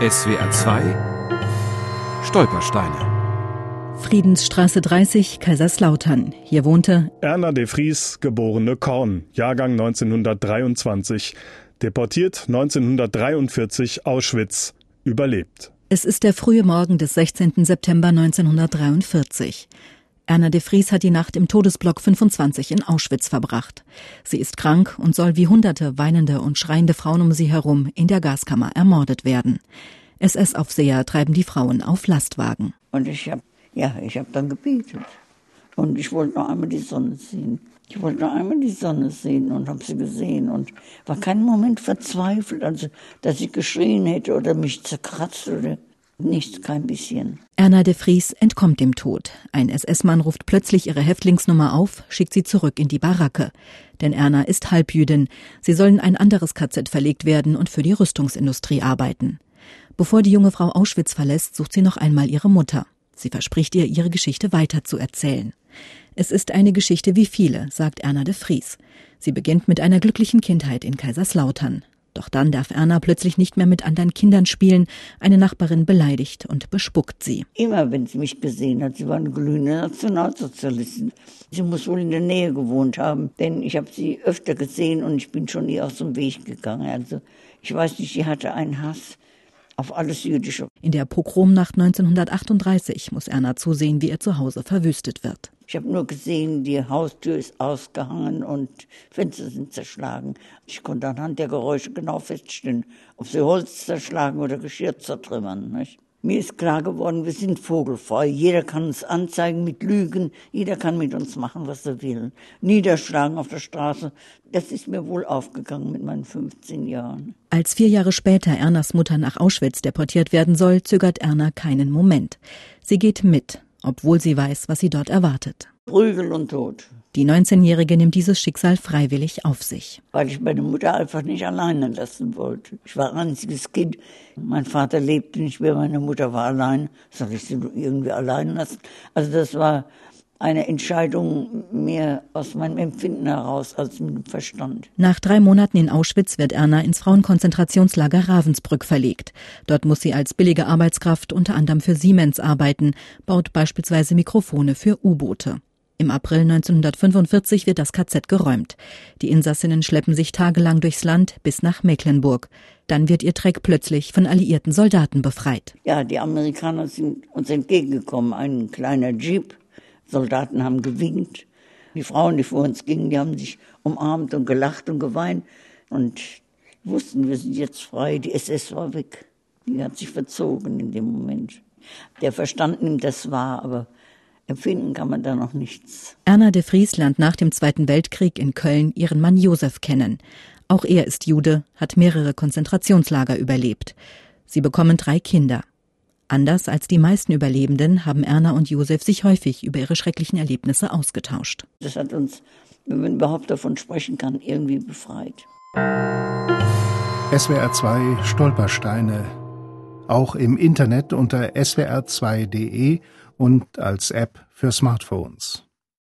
SWR 2 Stolpersteine Friedensstraße 30, Kaiserslautern. Hier wohnte Erna de Vries, geborene Korn, Jahrgang 1923, deportiert 1943 Auschwitz, überlebt. Es ist der frühe Morgen des 16. September 1943. Erna de Vries hat die Nacht im Todesblock 25 in Auschwitz verbracht. Sie ist krank und soll wie hunderte weinende und schreiende Frauen um sie herum in der Gaskammer ermordet werden. SS-Aufseher treiben die Frauen auf Lastwagen. Und ich habe ja, ich habe dann gebetet. Und ich wollte noch einmal die Sonne sehen. Ich wollte noch einmal die Sonne sehen und habe sie gesehen und war keinen Moment verzweifelt, also dass ich geschrien hätte oder mich zerkratzt oder Nichts, kein bisschen. Erna de Vries entkommt dem Tod. Ein SS-Mann ruft plötzlich ihre Häftlingsnummer auf, schickt sie zurück in die Baracke. Denn Erna ist Halbjüdin. Sie soll in ein anderes KZ verlegt werden und für die Rüstungsindustrie arbeiten. Bevor die junge Frau Auschwitz verlässt, sucht sie noch einmal ihre Mutter. Sie verspricht ihr, ihre Geschichte weiterzuerzählen. Es ist eine Geschichte wie viele, sagt Erna de Vries. Sie beginnt mit einer glücklichen Kindheit in Kaiserslautern. Doch dann darf Erna plötzlich nicht mehr mit anderen Kindern spielen. Eine Nachbarin beleidigt und bespuckt sie. Immer wenn sie mich gesehen hat, sie war eine glühende Nationalsozialistin. Sie muss wohl in der Nähe gewohnt haben, denn ich habe sie öfter gesehen und ich bin schon ihr aus dem Weg gegangen. Also ich weiß nicht, sie hatte einen Hass auf alles Jüdische. In der Pogromnacht 1938 muss Erna zusehen, wie ihr Zuhause verwüstet wird. Ich habe nur gesehen, die Haustür ist ausgehangen und Fenster sind zerschlagen. Ich konnte anhand der Geräusche genau feststellen, ob sie Holz zerschlagen oder Geschirr zertrümmern. Nicht? Mir ist klar geworden, wir sind vogelfrei. Jeder kann uns anzeigen mit Lügen. Jeder kann mit uns machen, was er will. Niederschlagen auf der Straße. Das ist mir wohl aufgegangen mit meinen 15 Jahren. Als vier Jahre später Ernas Mutter nach Auschwitz deportiert werden soll, zögert Erna keinen Moment. Sie geht mit, obwohl sie weiß, was sie dort erwartet. Prügel und Tod. Die 19-Jährige nimmt dieses Schicksal freiwillig auf sich. Weil ich meine Mutter einfach nicht alleine lassen wollte. Ich war ein einziges Kind. Mein Vater lebte nicht mehr, meine Mutter war allein. Soll ich sie irgendwie allein lassen? Also das war eine Entscheidung mehr aus meinem Empfinden heraus als mit dem Verstand. Nach drei Monaten in Auschwitz wird Erna ins Frauenkonzentrationslager Ravensbrück verlegt. Dort muss sie als billige Arbeitskraft unter anderem für Siemens arbeiten, baut beispielsweise Mikrofone für U-Boote. Im April 1945 wird das KZ geräumt. Die Insassinnen schleppen sich tagelang durchs Land bis nach Mecklenburg. Dann wird ihr Treck plötzlich von alliierten Soldaten befreit. Ja, die Amerikaner sind uns entgegengekommen. Ein kleiner Jeep. Soldaten haben gewinkt. Die Frauen, die vor uns gingen, die haben sich umarmt und gelacht und geweint und wussten, wir sind jetzt frei. Die SS war weg. Die hat sich verzogen in dem Moment. Der Verstand nimmt das wahr, aber Empfinden kann man da noch nichts. Erna de Vries lernt nach dem Zweiten Weltkrieg in Köln ihren Mann Josef kennen. Auch er ist Jude, hat mehrere Konzentrationslager überlebt. Sie bekommen drei Kinder. Anders als die meisten Überlebenden haben Erna und Josef sich häufig über ihre schrecklichen Erlebnisse ausgetauscht. Das hat uns, wenn man überhaupt davon sprechen kann, irgendwie befreit. SWR 2 Stolpersteine. Auch im Internet unter swr2.de und als App für Smartphones.